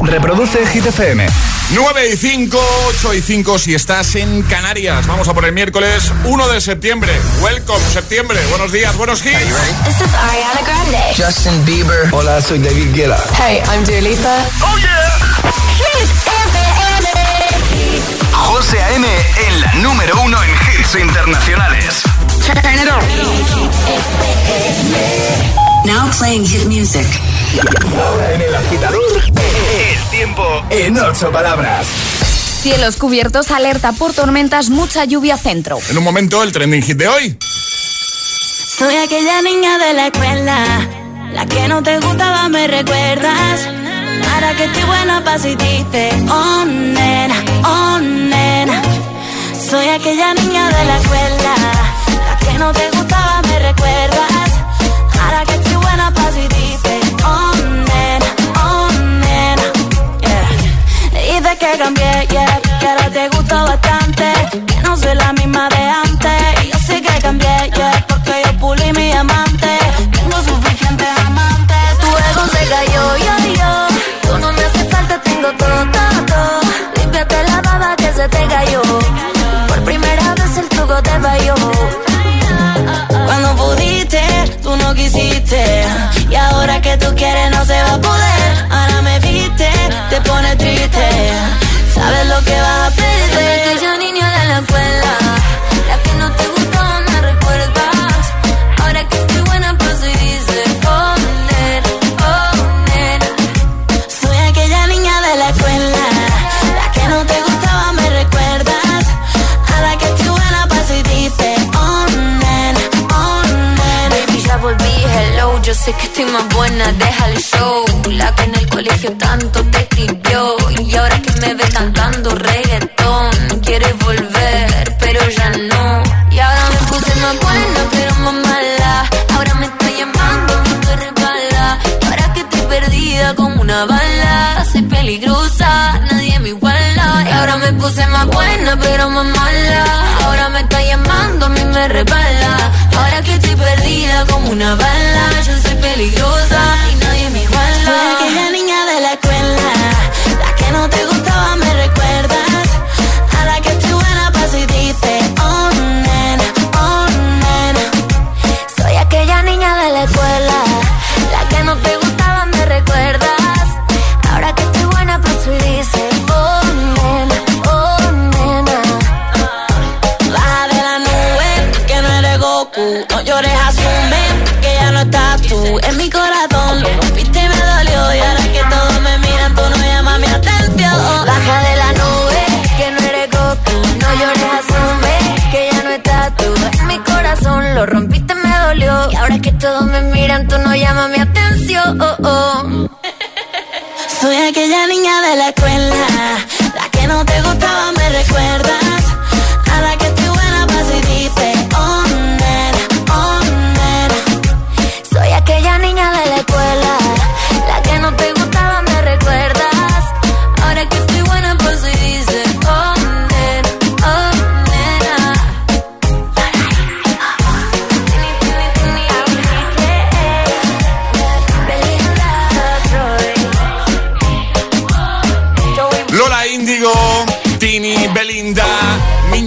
Reproduce Hit FM. 9 y 5, 8 y 5 si estás en Canarias. Vamos a por el miércoles 1 de septiembre. Welcome, septiembre. Buenos días, buenos hits. This is Ariana Grande. Justin Bieber. Hola, soy David Guetta. Hey, I'm Dua Lipa. ¡Oh, yeah! Hit FM. José A.M. en la número uno en hits internacionales. Turn it on. Now playing hit music. Ahora en el agitador, el tiempo en ocho palabras. Cielos cubiertos, alerta por tormentas, mucha lluvia centro. En un momento, el trending hit de hoy. Soy aquella niña de la escuela, la que no te gustaba, me recuerdas. Ahora que estoy buena pa' si dices, oh nena, oh nena. Soy aquella niña de la escuela, la que no te gustaba, me recuerdas. Ahora que estoy buena pa' si dices, la misma de antes. Y yo sé que cambié, yeah, porque yo pulí mi amante. Tengo suficientes amantes. Tu ego se cayó, yo, yo. Tú no me hace falta, tengo todo, todo, todo. Límpiate la baba que se te cayó. Por primera vez el truco te falló. Cuando pudiste, tú no quisiste. Y ahora que tú quieres, no se va a poder. Ahora me viste, te pone triste. Sabes lo que vas sé que estoy más buena, deja el show. La que en el colegio tanto te escribió. Y ahora que me ve cantando reggaetón, quieres volver, pero ya no. Y ahora me puse más buena, pero más mala. Ahora me estoy llamando, me resbala. Y ahora que estoy perdida como una bala. Soy peligrosa, nadie me iguala. Y ahora me puse más buena, pero más mala. Ahora me está llamando, a mí me resbala. Que estoy perdida como una bala. Yo soy peligrosa rompiste, me dolió. Y ahora que todos me miran, tú no llamas mi atención. Soy aquella niña de la escuela, la que no te gustaba, me recuerdas.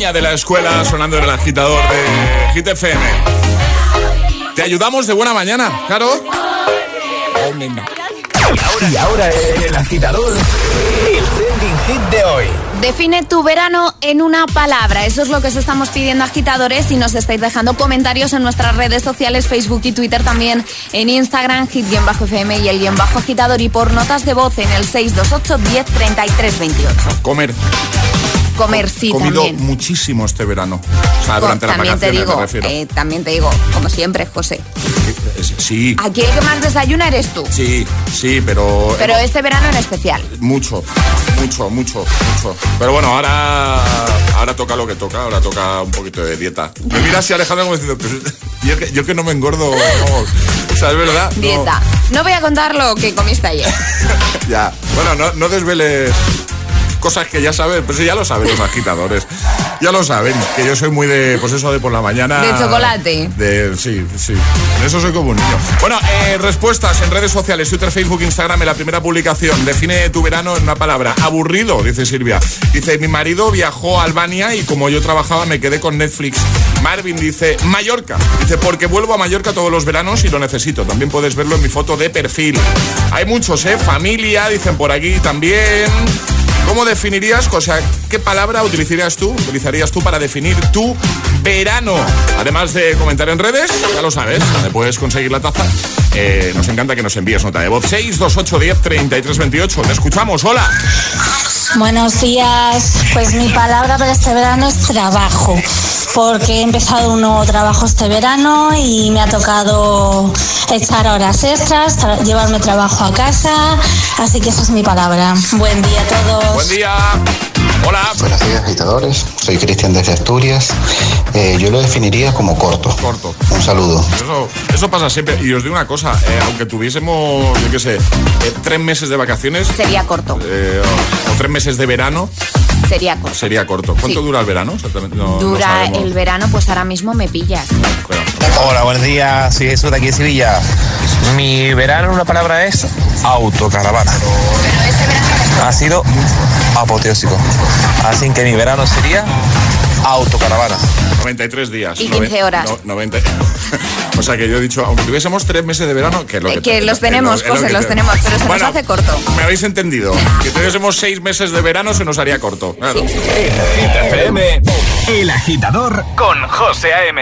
Niña de la escuela sonando en el agitador de Hit FM. Te ayudamos de buena mañana, claro. Oh. Y ahora el agitador, el trending hit de hoy. Define tu verano en una palabra. Eso es lo que os estamos pidiendo agitadores y nos estáis dejando comentarios en nuestras redes sociales, Facebook y Twitter también, en Instagram, hit-fm y el guion bajo agitador y por notas de voz en el 628 10 33 28. Comer. Comer sí He comido también. muchísimo este verano. O sea, durante las también te vacaciones digo, me refiero. eh, también te digo, como siempre, José. Sí, Aquí el que más desayuna eres tú. sí, sí, pero... Pero este verano en especial. Mucho, mucho, mucho, mucho. Pero bueno, ahora ahora toca lo que toca, ahora toca un poquito de dieta. Me mira así Alejandro como diciendo, "Pero yo que, yo que no me engordo, vamos". o sea, es verdad. no. Dieta. No voy a contar lo que comiste ayer. ya, bueno, no, no desveles cosas que ya saben, pues ya lo saben los agitadores. Ya lo saben, que yo soy muy de, pues eso de por la mañana. De chocolate. De, sí, sí. En eso soy como un niño. Bueno, eh, respuestas en redes sociales, Twitter, Facebook, Instagram, en la primera publicación. Define tu verano en una palabra. Aburrido, dice Silvia. Dice, mi marido viajó a Albania y como yo trabajaba me quedé con Netflix. Marvin dice, Mallorca. Dice, porque vuelvo a Mallorca todos los veranos y lo necesito. También puedes verlo en mi foto de perfil. Hay muchos, ¿eh? Familia, dicen por aquí también. ¿Cómo definirías, o sea, qué palabra utilizarías tú, utilizarías tú para definir tu verano? Además de comentar en redes, ya lo sabes, donde puedes conseguir la taza. Eh, nos encanta que nos envíes nota de voz 628 10 33 28. Te escuchamos, hola. Buenos días. Pues mi palabra para este verano es trabajo, porque he empezado un nuevo trabajo este verano y me ha tocado echar horas extras, tra- llevarme trabajo a casa, así que esa es mi palabra. Buen día a todos. Buen día. Hola. Buenos días, agitadores. Soy Cristian desde Asturias. Eh, yo lo definiría como corto. Corto. Un saludo. Eso, eso pasa siempre. Y os digo una cosa, eh, aunque tuviésemos, yo qué sé, eh, tres meses de vacaciones Sería corto. eh, o, o tres meses de verano, Sería corto. sería corto. ¿Cuánto Sí. dura el verano? Exactamente. No- Dura el verano, pues ahora mismo me pillas. Hola, buenos días. Soy Jesús de aquí de Sevilla. Mi verano una palabra es autocaravana. Ha sido apoteósico. Así que mi verano sería autocaravana. 93 días. Y 15 Noven- horas. no- 90. o sea que yo he dicho, aunque tuviésemos tres meses de verano, que lo Eh, que, que los lo- tenemos, lo- lo José, los te- tenemos, pero se nos hace corto. Me habéis entendido. Que tuviésemos seis meses de verano se nos haría corto. Claro. El Agitador con José A.M.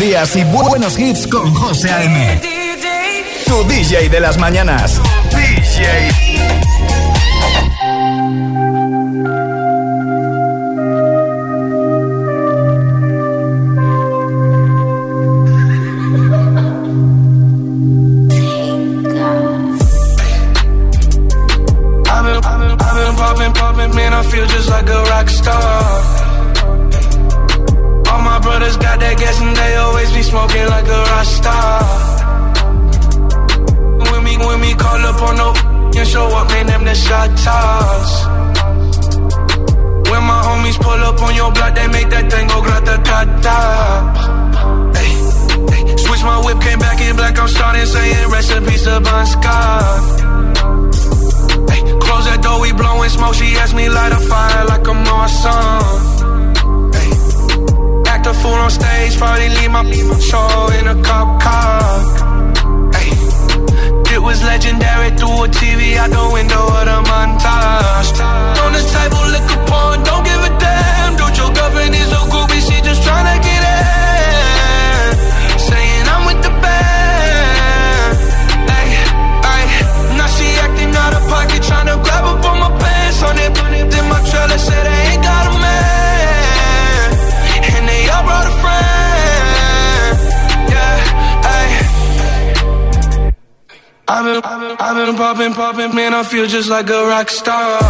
Días y buenos hits con José A.M. Tu DJ de las mañanas. DJ. poppin', poppin', man, I feel just like a rock star. Brothers got that gas and they always be smoking like a rock. When we, when we call up on no and show up, man, them the shot toss. When my homies pull up on your block, they make that thing go grata ta ta. Switch my whip, came back in black, I'm starting saying recipes to Bon Scott. Close that door, we blowing smoke. She asked me light a fire like I'm on some. Probably leave my show in a cop car. Hey, it was legendary through a TV out the window of the montage. On the table, liquor porn, don't give a damn. Dude, your girlfriend is a groupie, she just tryna get in. Saying I'm with the band. Ay, ay, now she acting out of pocket, tryna grab up on my pants. On it, then my trailer said I've been, I've been, popping, popping, man, I feel just like a rock star.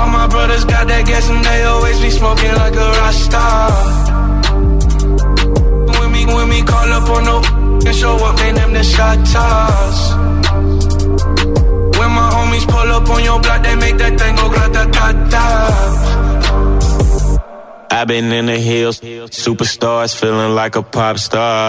All my brothers got that gas and they always be smoking like a rock star. When we, when we call up on no and show up, man, them the shot toss. When my homies pull up on your block, they make that thing go grata ta ta. I've been in the hills, superstars feeling like a pop star.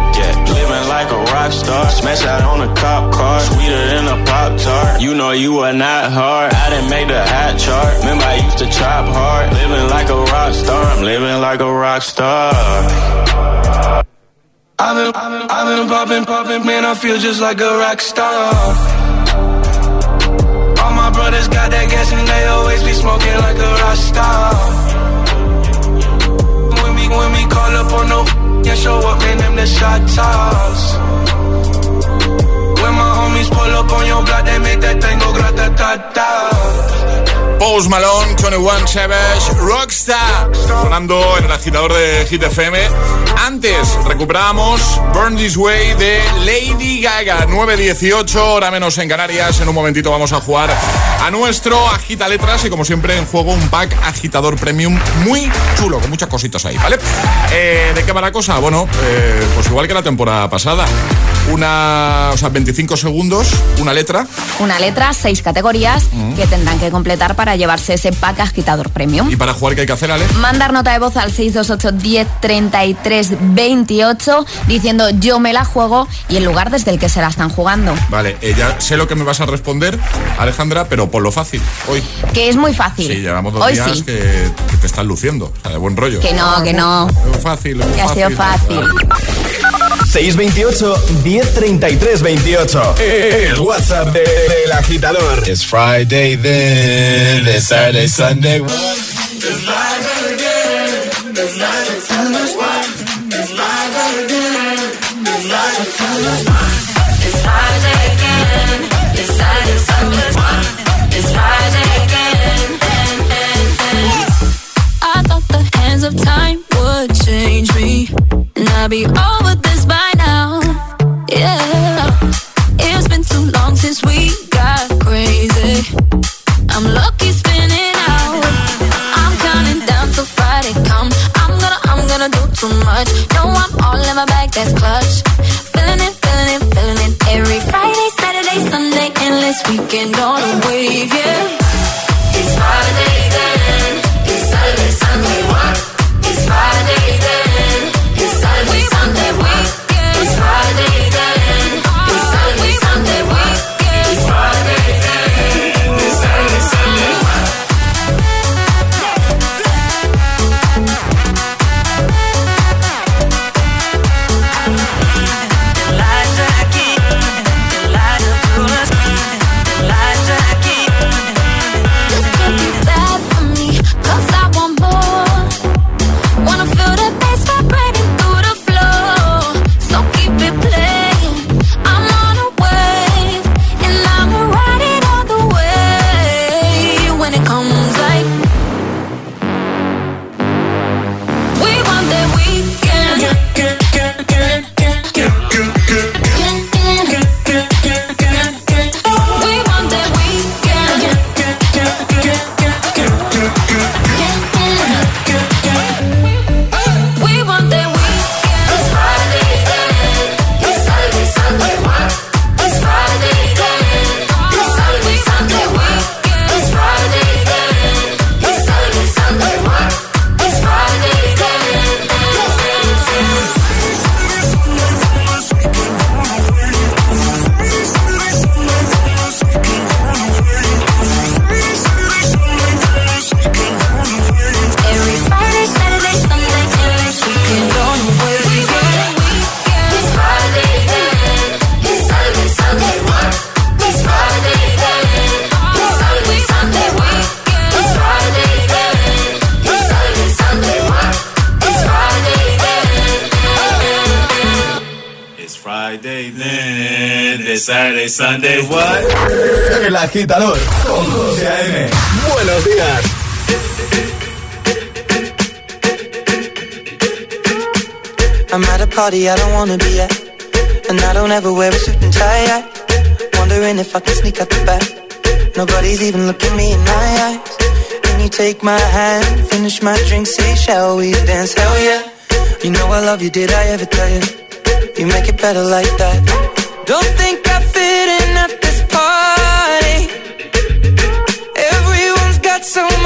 rock star, smash out on a cop car, sweeter than a pop tart. You know you are not hard. I didn't make the hot chart. Remember I used to chop hard. Living like a rock star, I'm living like a rock star. I've been, I've been, I've been popping, popping, man, I feel just like a rock star. All my brothers got that gas and they always be smoking like a rock star. When we, call up on no and show up, man, them the shot. When my homies pull up on your block, they make that thing go grata ta ta. Post Malone, 21 Savage, Rockstar, sonando en el agitador de Hit FM. Antes recuperábamos Burn This Way de Lady Gaga, 9.18, hora menos en Canarias. En un momentito vamos a jugar a nuestro Agita Letras y como siempre en juego un pack agitador premium muy chulo, con muchas cositas ahí, ¿vale? Eh, ¿De qué va la cosa? Bueno, eh, pues igual que la temporada pasada. Una, o sea, 25 segundos, una letra. Una letra, seis categorías que tendrán que completar para llevarse ese pack agitador premium. ¿Y para jugar qué hay que hacer, Ale? Mandar nota de voz al 628 10 33 28 diciendo yo me la juego y el lugar desde el que se la están jugando. Vale, eh, ya sé lo que me vas a responder, Alejandra, pero por lo fácil, hoy. Que es muy fácil. Sí, llevamos dos Hoy días sí. que, que te están luciendo, o sea, de buen rollo. Que no, que no. Muy fácil, muy Que ha sido fácil. 628 1033 28. El WhatsApp de- del agitador. It's Friday then, it's Saturday, Sunday. It's Friday again. It's Saturday, Sunday. It's Friday again. I thought the hands of time would change me, and I'd be over this that's clutch. Saturday, Sunday, what? El agitador con José A.M. Buenos días. I'm at a party I don't wanna be at. And I don't ever wear a suit and tie. I wondering if I can sneak out the back. Nobody's even looking me in my eyes. Can you take my hand, finish my drink, say, shall we dance? Hell yeah. You know I love you, did I ever tell you? You make it better like that. Don't think I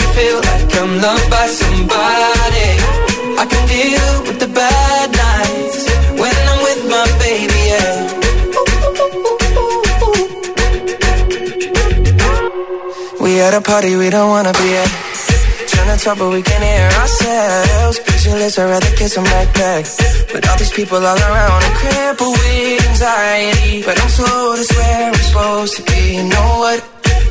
Feel like I'm loved by somebody. I can deal with the bad nights when I'm with my baby, yeah. We at a party we don't wanna be at. Trying to talk but we can't hear ourselves. Pictureless, I'd rather kiss them right back. But all these people all around, I'm crippled with anxiety. But I'm told it's where we're supposed to be. You know what?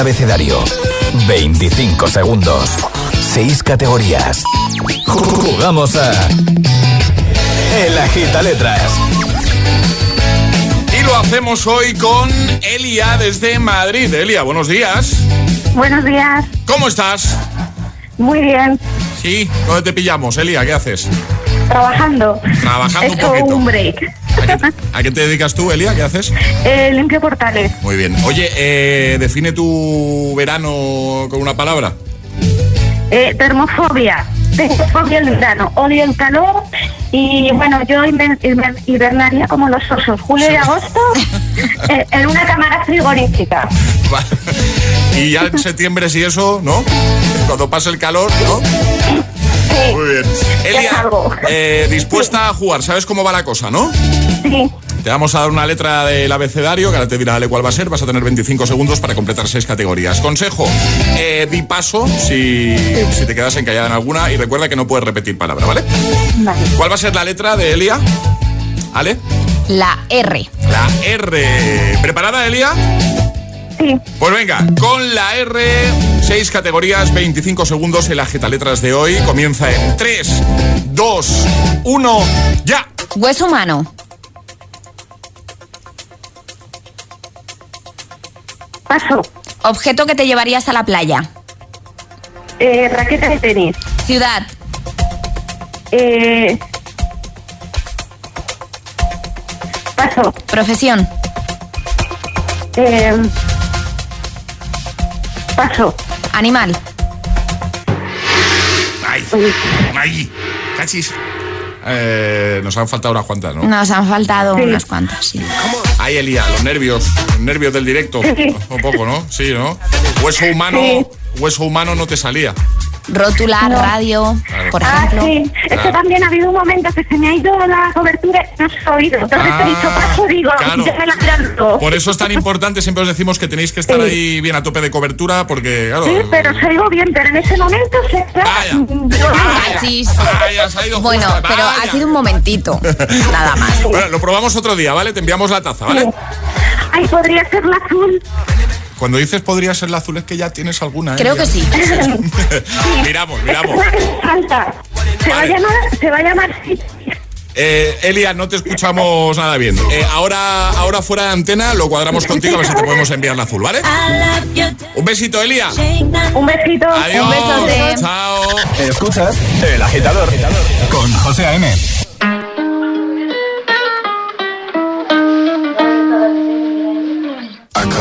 abecedario. 25 segundos. 6 categorías. Jugamos a. El Agita Letras. Y lo hacemos hoy con Elia desde Madrid. Elia, buenos días. Buenos días. ¿Cómo estás? Muy bien. Sí, ¿dónde te pillamos, Elia? ¿Qué haces? Trabajando. Trabajando He un poquito. un break. ¿A qué te dedicas tú, Elia? ¿Qué haces? Eh, limpio portales. Muy bien. Oye, eh, define tu verano con una palabra. Eh, termofobia. Tengo fobia al verano. Odio el calor. Y bueno, yo hibernaría como los osos. Julio y agosto eh, en una cámara frigorífica. Y ya en septiembre, si eso, ¿no? Cuando pase el calor, ¿no? Muy bien. Elia, eh, dispuesta a jugar, ¿sabes cómo va la cosa, no? Sí. Te vamos a dar una letra del abecedario, que ahora te dirá Ale cuál va a ser. Vas a tener 25 segundos para completar seis categorías. Consejo, eh, di paso si, si te quedas encallada en alguna y recuerda que no puedes repetir palabra, ¿vale? Vale. ¿Cuál va a ser la letra de Elia? ¿Ale? La R. La R. ¿Preparada, Elia? Sí. Pues venga, con la R, seis categorías, 25 segundos. El letras de hoy comienza en 3, 2, 1, ya. Hueso humano. Paso. Objeto que te llevarías a la playa. Eh, raqueta de tenis. Ciudad. Eh, paso. Profesión. Eh, paso. Animal. Ay, ay, cachis. Eh, nos han faltado unas cuantas, ¿no? Nos han faltado unas cuantas, sí. Ay, Elia, los nervios, los nervios del directo. Un poco, ¿no? Sí, ¿no? Hueso humano, hueso humano no te salía. Rótula, radio, por Ah, ejemplo. sí. Es que también ha habido un momento que se me ha ido la cobertura y no se ha oído. Entonces Ah, he dicho paso, digo, claro. ya me la canto. Por eso es tan importante, siempre os decimos que tenéis que estar ahí bien a tope de cobertura, porque, claro. Sí, pero se oigo bien, pero en ese momento se... Cachis. Vaya, ha ido Bueno, pero vaya. ha sido un momentito. Nada más. Bueno, lo probamos otro día, ¿vale? Te enviamos la taza, ¿vale? Ay, podría ser la azul. Cuando dices podría ser la azul es que ya tienes alguna, ¿eh? Creo que sí. miramos, miramos. Falta. Se va a llamar, se va a llamar sí. Eh, Elia, no te escuchamos nada bien. Eh, ahora, ahora fuera de antena lo cuadramos contigo a ver si te podemos enviar la azul, ¿vale? Un besito, Elia. Un besito. Adiós. Un besote. Chao. Escuchas El Agitador con José A.M.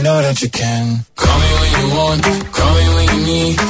You know that you can. Call me when you want, call me when you need.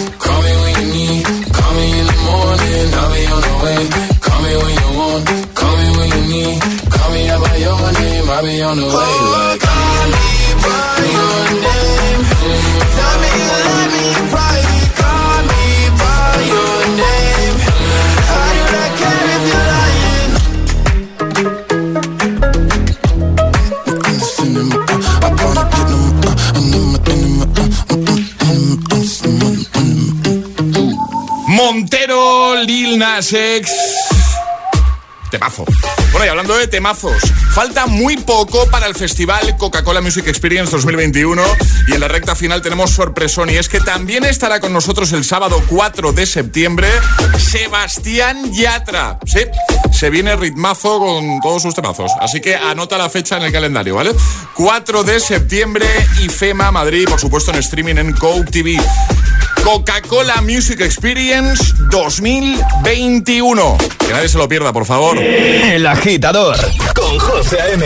way. Call me when you want, call me when you need. Call me out by your name, I'll be on the way. Like, call me by your name. Lil Nas X. Temazo. Bueno, y hablando de temazos, falta muy poco para el festival Coca-Cola Music Experience 2021 y en la recta final tenemos sorpresón y es que también estará con nosotros el sábado 4 de septiembre Sebastián Yatra. Sí, se viene ritmazo con todos sus temazos, así que anota la fecha en el calendario, ¿vale? 4 de septiembre IFEMA Madrid, por supuesto en streaming en Coke TV. Coca-Cola Music Experience 2021. Que nadie se lo pierda, por favor. El Agitador con José A.M.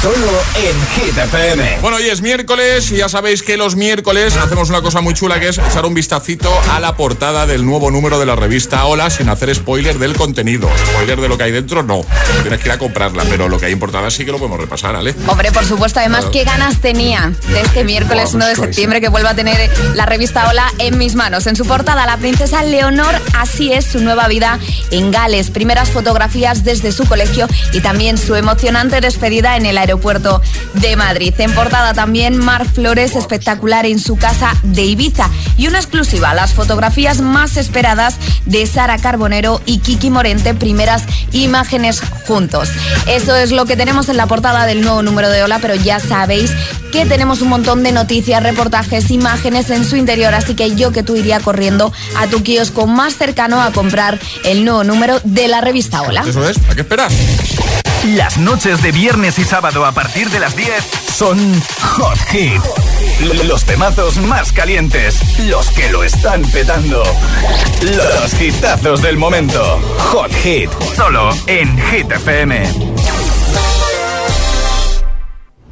Solo en Hit FM. Bueno, hoy es miércoles y ya sabéis que los miércoles hacemos una cosa muy chula que es echar un vistacito a la portada del nuevo número de la revista Hola sin hacer spoiler del contenido. Spoiler de lo que hay dentro, no. Tienes que ir a comprarla, pero lo que hay en portada sí que lo podemos repasar, ¿vale? Hombre, por supuesto, además, qué ganas tenía de este miércoles 1 de septiembre que vuelva a tener la revista Hola en mis manos. En su portada, la princesa Leonor, así es su nueva vida en Gales. Primeras fotografías desde su colegio y también su emocionante despedida en el aeropuerto de Madrid. En portada también Mar Flores, espectacular en su casa de Ibiza. Y una exclusiva, las fotografías más esperadas de Sara Carbonero y Kiki Morente, primeras imágenes juntos. Eso es lo que tenemos en la portada del nuevo número de Hola, pero ya sabéis que tenemos un montón de noticias, reportajes, imágenes en su interior, así que yo que tú iría corriendo a tu kiosco más cercano a comprar el nuevo número de la revista Hola. Eso es, hay que esperar. Las noches de viernes y sábado a partir de las 10 son Hot Hit. Los temazos más calientes, los que lo están petando. Los hitazos del momento. Hot Hit, solo en Hit FM.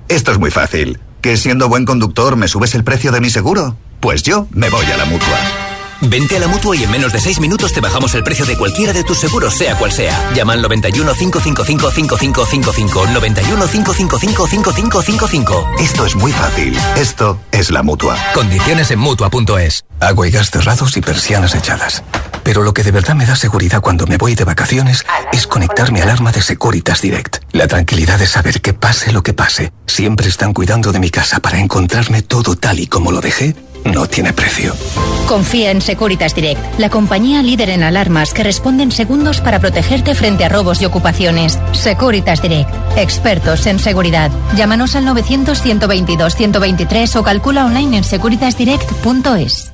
Esto es muy fácil. ¿Que siendo buen conductor me subes el precio de mi seguro? Pues yo me voy a la mutua. Vente a la mutua y en menos de 6 minutos te bajamos el precio de cualquiera de tus seguros, sea cual sea. Llama al 91 555 5555. 91 555 5555. Esto es muy fácil. Esto es la mutua. Condiciones en mutua.es. Agua y gas cerrados y persianas echadas. Pero lo que de verdad me da seguridad cuando me voy de vacaciones es conectarme al alarma de Securitas Direct. La tranquilidad de saber que pase lo que pase, siempre están cuidando de mi casa para encontrarme todo tal y como lo dejé no tiene precio. Confía en Securitas Direct, la compañía líder en alarmas que responde en segundos para protegerte frente a robos y ocupaciones. Securitas Direct, expertos en seguridad. Llámanos al 900-122-123 o calcula online en securitasdirect.es.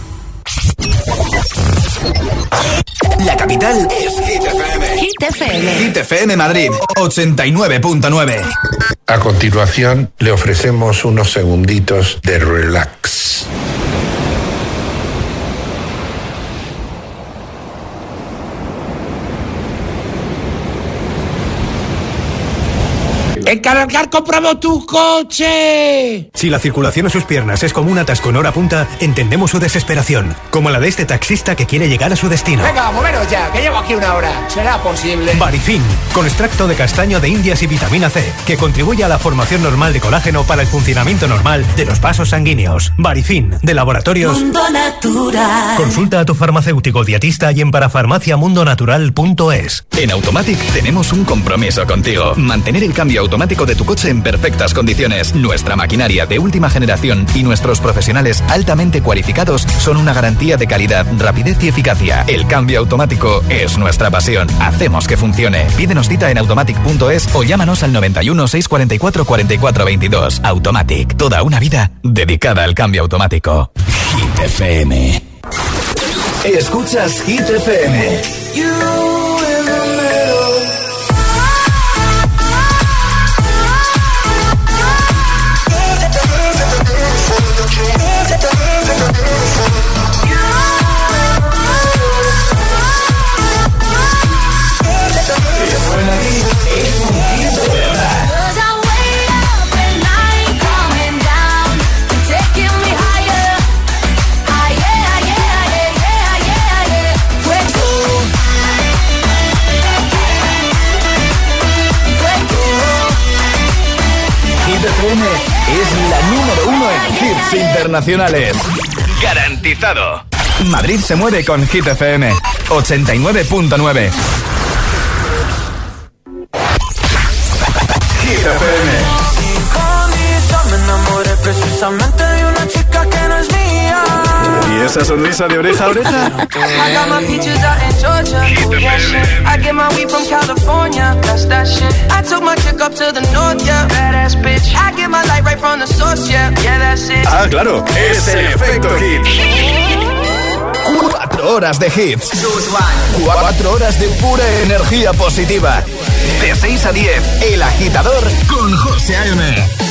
La capital es Hit FM. Hit FM. Hit FM Madrid, 89.9. A continuación, le ofrecemos unos segunditos de relax. ¡En Cargar compramos tu coche! Si la circulación a sus piernas es como un atasco en hora punta, entendemos su desesperación, como la de este taxista que quiere llegar a su destino. Venga, moveros ya, que llevo aquí una hora. ¿Será posible? Barifin, con extracto de castaño de indias y vitamina C, que contribuye a la formación normal de colágeno para el funcionamiento normal de los vasos sanguíneos. Barifin, de laboratorios. Mundo Natural. Consulta a tu farmacéutico dietista y en parafarmaciamundonatural.es. En Automatic tenemos un compromiso contigo. Mantener el cambio automático de tu coche en perfectas condiciones. Nuestra maquinaria de última generación y nuestros profesionales altamente cualificados son una garantía de calidad, rapidez y eficacia. El cambio automático es nuestra pasión. Hacemos que funcione. Pídenos cita en automatic.es o llámanos al 91 644 44 22. Automatic. Toda una vida dedicada al cambio automático. Hit FM. Escuchas Hit FM. Internacionales. Garantizado. Madrid se mueve con Hit FM 89.9. the source, yeah. Yeah, that's it. Ah, claro, es el efecto hit. Cuatro horas de hits. Cuatro horas de pura energía positiva. De 6 a 10, El Agitador con José A.M.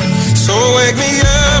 So wake me up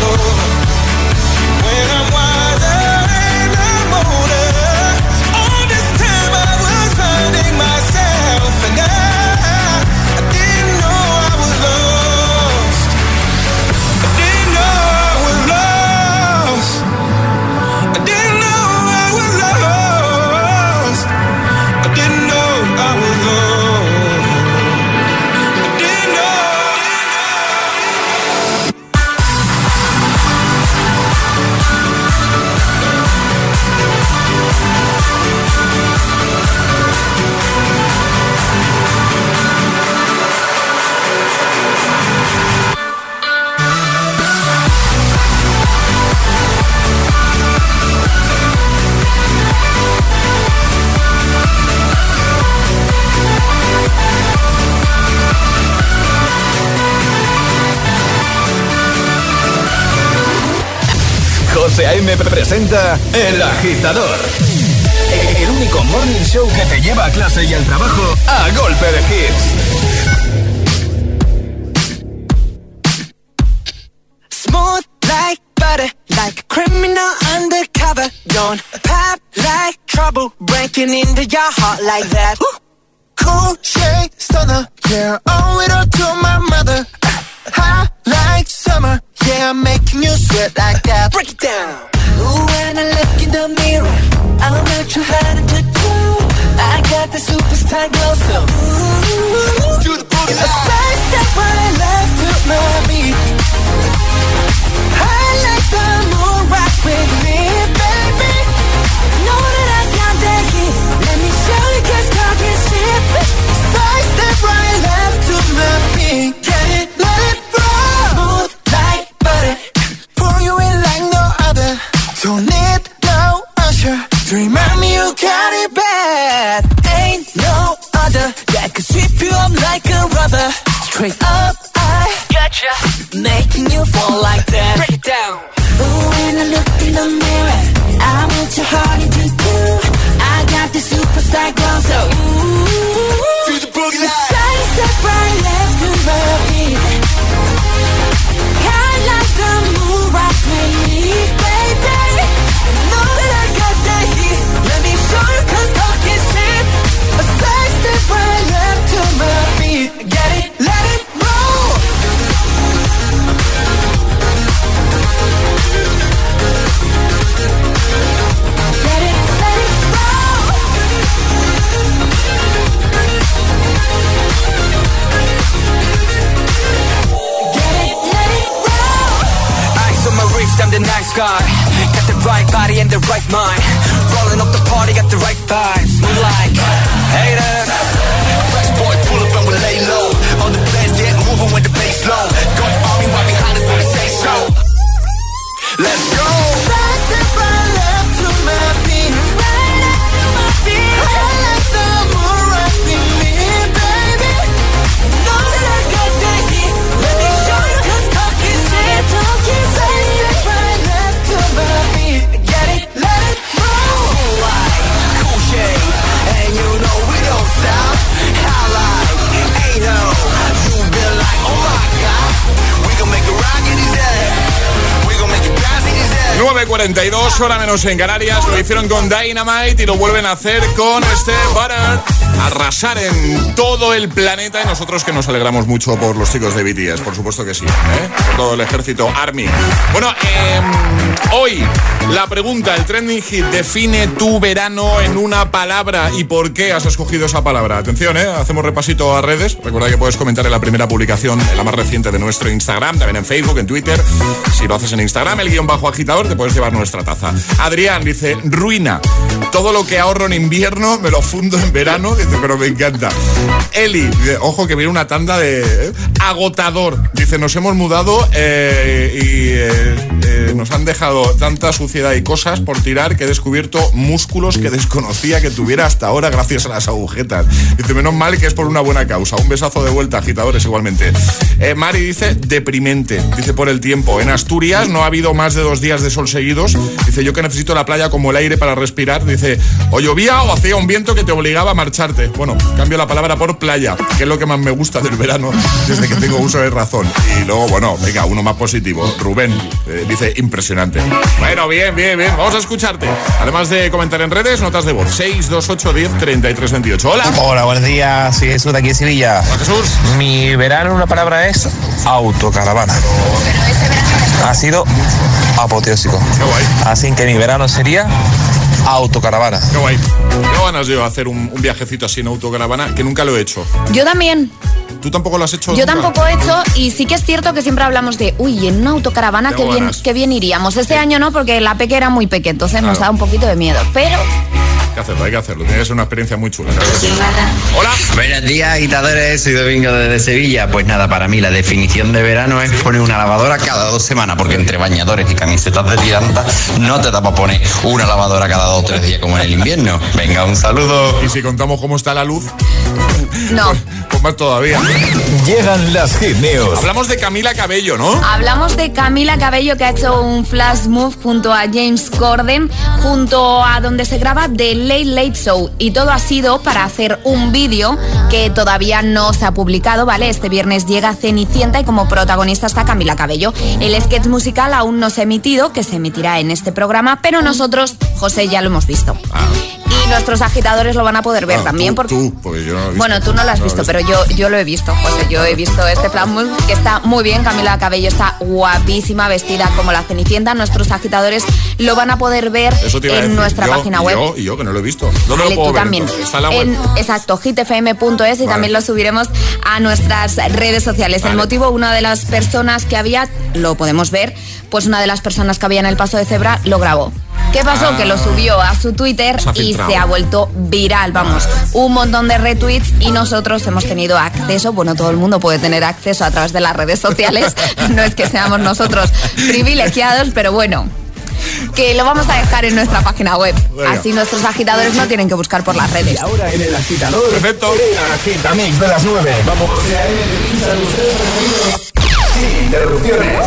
todo José A.M. presenta El Agitador. El único morning show que te lleva a clase y al trabajo a golpe de hits. Smooth like butter, like a criminal undercover. Don't pop like trouble, breaking into your heart like that. tight, so 42, hora menos en Canarias. Lo hicieron con Dynamite y lo vuelven a hacer con este Butter. Arrasar en todo el planeta y nosotros que nos alegramos mucho por los chicos de BTS, por supuesto que sí. ¿eh? Por todo el ejército Army. Bueno, em, hoy la pregunta, el trending hit, define tu verano en una palabra y por qué has escogido esa palabra. Atención, ¿eh? hacemos repasito a redes. Recuerda que puedes comentar en la primera publicación, la más reciente de nuestro Instagram, también en Facebook, en Twitter. Si lo haces en Instagram, el guion bajo agitador, te puedes llevar nuestra taza. Adrián dice, ruina. Todo lo que ahorro en invierno me lo fundo en verano. Dice, pero me encanta. Eli, ojo que viene una tanda de ¿eh? agotador. Dice, nos hemos mudado eh, y eh, nos han dejado tanta suciedad y cosas por tirar que he descubierto músculos que desconocía que tuviera hasta ahora gracias a las agujetas. Dice, menos mal que es por una buena causa. Un besazo de vuelta, agitadores, igualmente. Mari dice, deprimente. Dice, por el tiempo. En Asturias no ha habido más de dos días de sol seguidos. Dice, yo que necesito la playa como el aire para respirar. Dice, o llovía o hacía un viento que te obligaba a marcharte. Bueno, cambio la palabra por playa, que es lo que más me gusta del verano desde que tengo uso de razón. Y luego, bueno, venga, uno más positivo. Rubén eh, dice, impresionante. Bueno, bien, bien, bien. Vamos a escucharte. Además de comentar en redes, notas de voz. 628 10 33 28. Hola. Hola, buenos días. Soy Jesús de aquí de Sevilla. Hola, Jesús. Mi verano, una palabra es autocaravana. Ha sido apoteósico. Qué guay. Así que mi verano sería autocaravana. Qué guay. Qué ganas yo hacer un, un, viajecito así en autocaravana, que nunca lo he hecho. Yo también. ¿Tú tampoco lo has hecho? Yo nunca? tampoco he hecho y sí que es cierto que siempre hablamos de, uy, en una autocaravana Qué que bien, que bien iríamos. Este año no, porque la peque era muy pequeña, entonces nos da un poquito de miedo. Pero que hacerlo, hay que hacerlo. Tiene que ser una experiencia muy chula. Hola. Buenos días, agitadores. Soy Domingo desde Sevilla. Pues nada, para mí la definición de verano es poner una lavadora cada dos semanas, porque entre bañadores y camisetas de tiranta no te da para poner una lavadora cada dos o tres días como en el invierno. Venga, un saludo. Y si contamos cómo está la luz, no. pues más todavía. Llegan las hit news. Hablamos de Camila Cabello, ¿no? Hablamos de Camila Cabello que ha hecho un flash move junto a James Corden, junto a donde se graba The Late Late Show. Y todo ha sido para hacer un vídeo que todavía no se ha publicado, ¿vale? Este viernes llega Cenicienta y como protagonista está Camila Cabello. El sketch musical aún no se ha emitido, que se emitirá en este programa, pero nosotros, José, ya lo hemos visto. Y nuestros agitadores lo van a poder ver Ah, también tú, porque... tú, porque yo no lo he visto. Bueno, tú no lo has visto, pero yo, yo lo he visto, José. Yo he visto este flash move que está muy bien. Camila Cabello está guapísima, vestida como la Cenicienta. Nuestros agitadores lo van a poder ver Eso en decir. nuestra Yo- página y web. Yo, y yo que no lo he visto. ¿Dónde Vale, lo puedo tú ver? también. Está en la web. En- exacto, hitfm.es y también lo subiremos a nuestras redes sociales. El motivo, una de las personas que había, lo podemos ver, pues una de las personas que había en el paso de cebra lo grabó. ¿Qué pasó? Ah. Que lo subió a su Twitter Se y se ha vuelto viral, vamos, un montón de retweets y nosotros hemos tenido acceso, bueno, todo el mundo puede tener acceso a través de las redes sociales, no es que seamos nosotros privilegiados, pero bueno, que lo vamos a dejar en nuestra página web, Venga. así nuestros agitadores no tienen que buscar por las redes. Ahora en el agitador. Perfecto. El agitamix de las 9. Vamos. Sin interrupciones.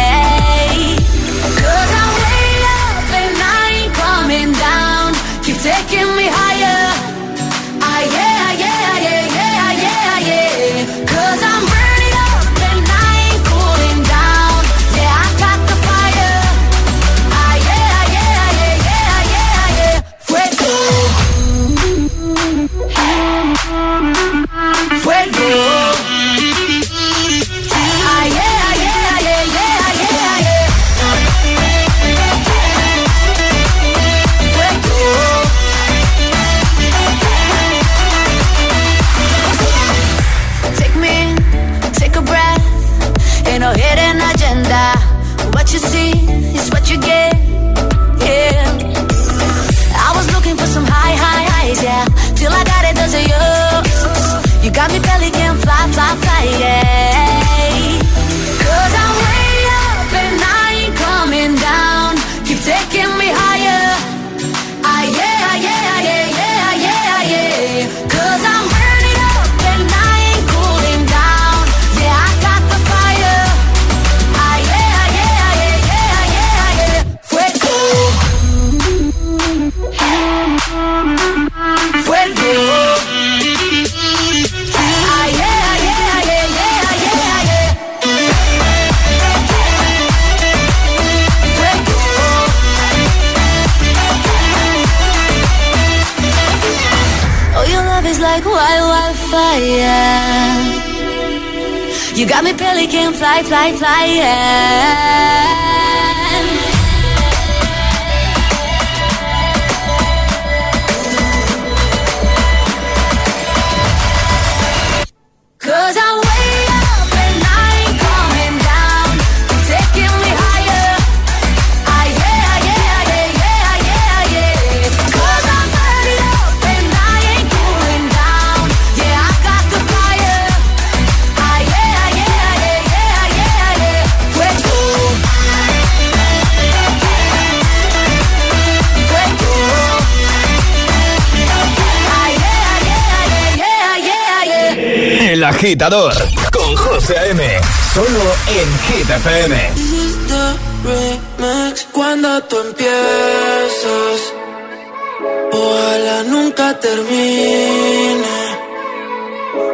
Taking me got me pelican fly, fly, fly, yeah. Agitador con José A.M. Solo en Hit FM. Cuando tú empiezas, ojalá nunca termine.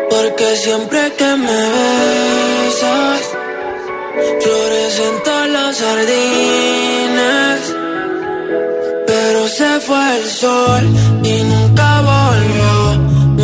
Porque siempre que me besas, florecen todos los jardines. Pero se fue el sol y nunca volvió.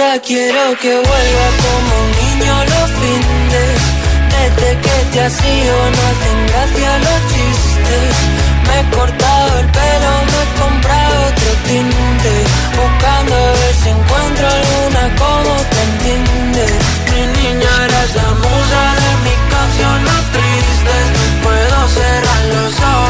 ahora quiero que vuelva como un niño los fines. Desde que te has ido no hacen gracia los chistes. Me he cortado el pelo, me he comprado otro tinte. Buscando a ver si encuentro alguna como te entiende. Mi niña eres la musa de mis canciones tristes. Puedo cerrar los ojos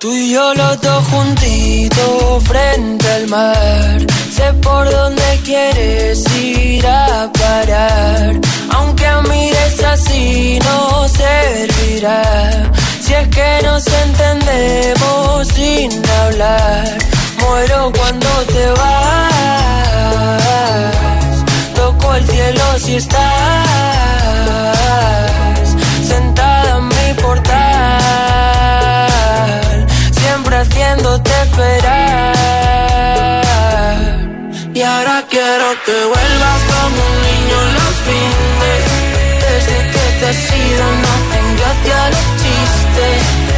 Tú y yo los dos juntitos frente al mar. Sé por dónde quieres ir a parar. Aunque mires así no servirá. Si es que nos entendemos sin hablar. Muero cuando te vas. Toco el cielo si estás sentada en mi portal. Siempre haciéndote esperar. Y ahora quiero que vuelvas como un niño en los fines. Desde que te has ido no hacen gracia los chistes.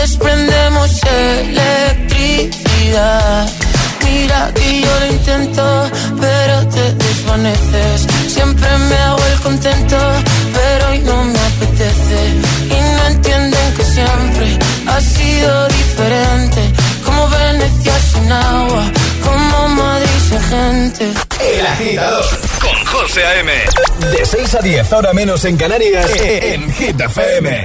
desprendemos electricidad Mira que yo lo intento, pero te desvaneces. Siempre me hago el contento, pero hoy no me apetece. Y no entienden que siempre ha sido diferente. Como Venecia sin agua, como Madrid sin gente. El agitador con José A.M. De 6 a 10, ahora menos en Canarias, en Hit FM.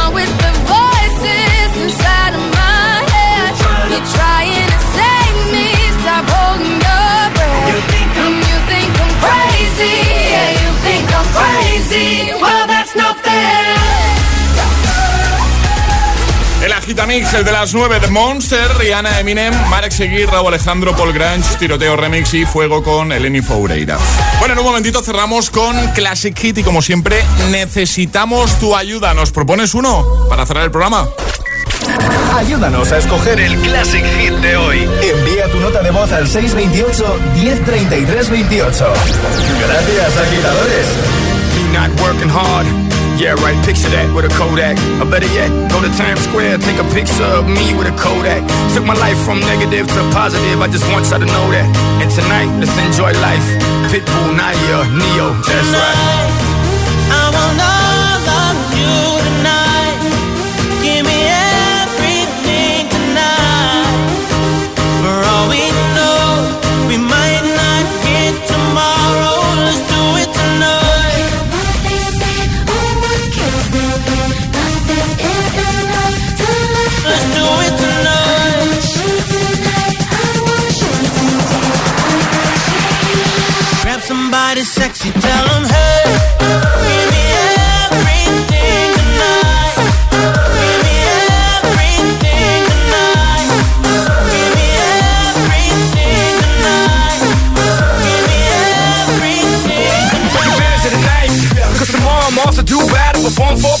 El Agitamix, el de las 9 de Monster, Rihanna, Eminem, Marek Seguir, Raúl Alejandro, Paul Grange, Tiroteo Remix y Fuego con Eleni Foureira. Bueno, en un momentito cerramos con Classic Hit y como siempre necesitamos tu ayuda. ¿Nos propones uno para cerrar el programa? Ayúdanos a escoger el Classic Hit de hoy. Envía tu nota de voz al 628 1033 28. Gracias, agitadores. Me not working hard. Yeah, right, picture that with a Kodak. Or better yet, go to Times Square, take a picture of me with a Kodak. Took my life from negative to positive, I just want y'all to know that. And tonight, let's enjoy life. Pitbull, Nadia, Neo, that's right. I want somebody sexy, tell them, hey. Give me everything tonight. Give me everything tonight. Give me everything tonight. Give me everything tomorrow I'm do battle, perform for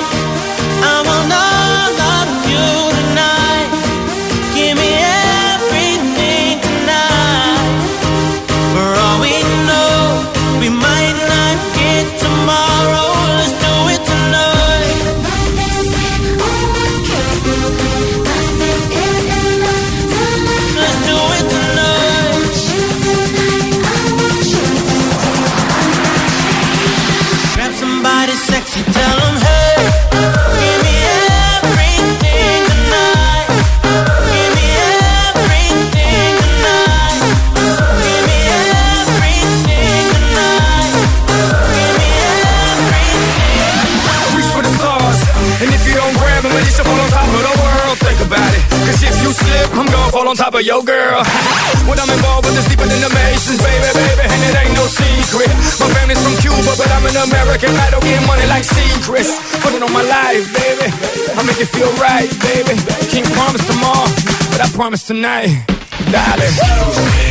slip, I'm gonna fall on top of your girl. when I'm involved with this deeper than the Masons, baby, baby, and it ain't no secret. My family's from Cuba, but I'm an American. I don't get money like secrets. Put it on my life, baby. I make it feel right, baby. Can't promise tomorrow, but I promise tonight. Excuse me,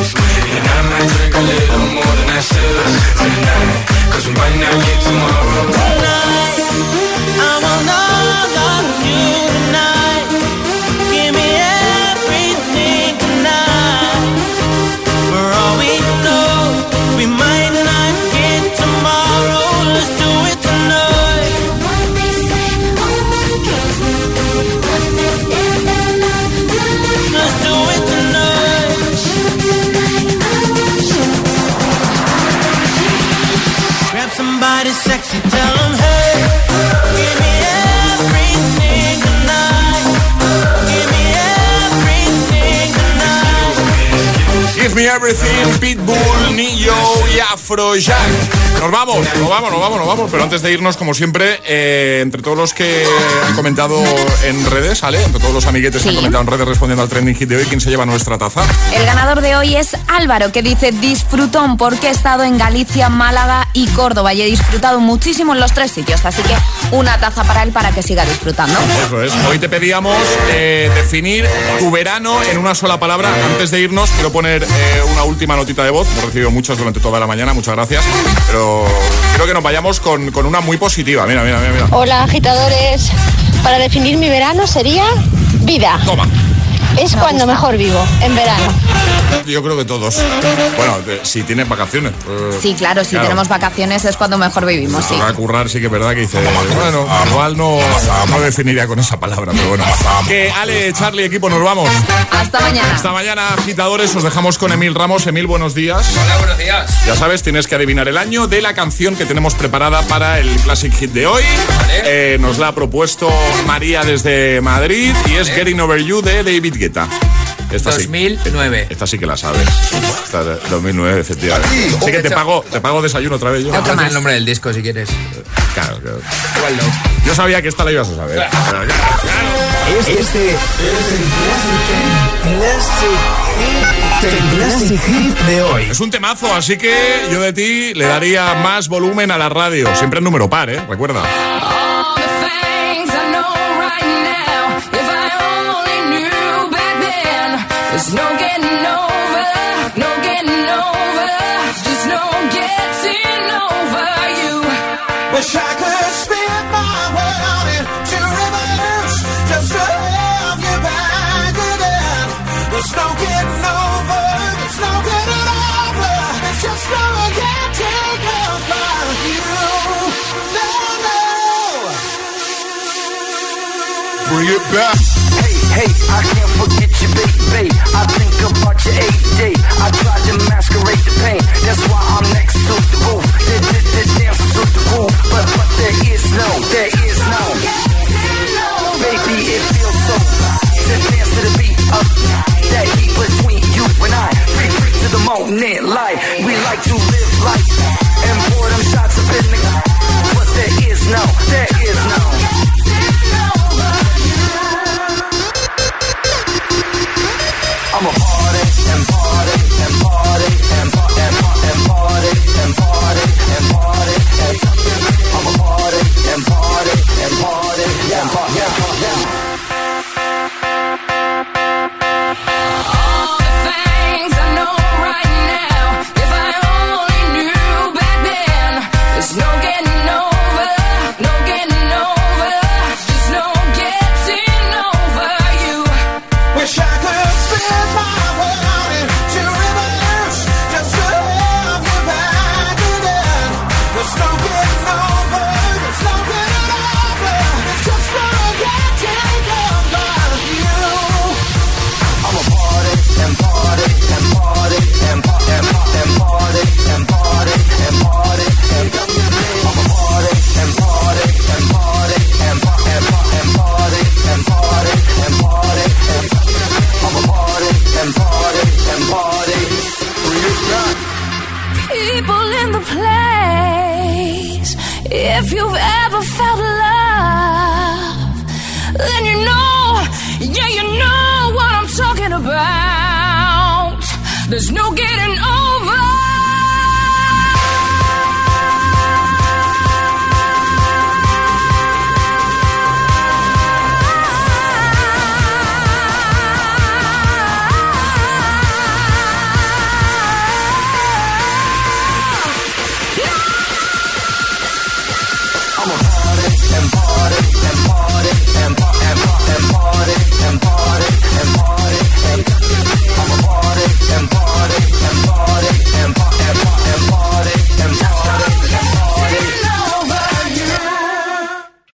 excuse me, and I might drink a little more than I should tonight. Cause we might not get tomorrow. Tonight, I want all of you tonight. Me Everything, Pitbull, Nillo y Afrojack. Nos vamos, nos vamos, nos vamos, nos vamos. Pero antes de irnos, como siempre, eh, entre todos los que han comentado en redes, ¿vale? Entre todos los amiguetes que han comentado en redes respondiendo al trending hit de hoy, ¿quién se lleva nuestra taza? El ganador de hoy es Álvaro, que dice disfrutón porque he estado en Galicia, Málaga y Córdoba y he disfrutado muchísimo en los tres sitios. Así que una taza para él para que siga disfrutando. Eso es. Hoy te pedíamos eh, definir tu verano en una sola palabra. Antes de irnos, quiero poner eh, una última notita de voz. Hemos recibido muchas durante toda la mañana, muchas gracias. Pero creo que nos vayamos con, con una muy positiva. Mira, mira, mira, mira. Hola agitadores, para definir mi verano sería vida. Toma. Es cuando mejor vivo, en verano. Yo creo que todos. Bueno, si tienes vacaciones. eh, Sí, claro, si tenemos vacaciones es cuando mejor vivimos, sí. A currar, sí que es verdad que dice, bueno, igual no, no definiría con esa palabra, pero bueno. Que Ale, Charlie, equipo, nos vamos. Hasta mañana. Hasta mañana, agitadores. Os dejamos con Emil Ramos. Emil, buenos días. Hola, buenos días. Ya sabes, tienes que adivinar el año de la canción que tenemos preparada para el Classic Hit de hoy. Eh, nos la ha propuesto María desde Madrid y es Getting Over You de David Guetta. Esta sí. 2009. Esta sí que la sabes. Esta de 2009, efectivamente. Sí que te pago, te pago desayuno otra vez yo. El nombre del disco si quieres. Claro, claro. No. Yo sabía que esta la ibas a saber. Pero ya- Este es el Classic Hit de hoy. Es un temazo, así que yo de ti le daría más volumen a la radio. Siempre en número par, ¿eh? Recuerda. Bring it back. Hey, hey, I can't forget you, baby. I think about your eight day. I tried to masquerade the pain. That's why I'm next to the roof. The, the, the dance to the roof. But, but there is no, there is no. Baby, it feels so to dance to the beat of that heat between you and I. Free, free to the moment, light. We like to live life and pour them shots up in the. But there is no, there is no. them, on them.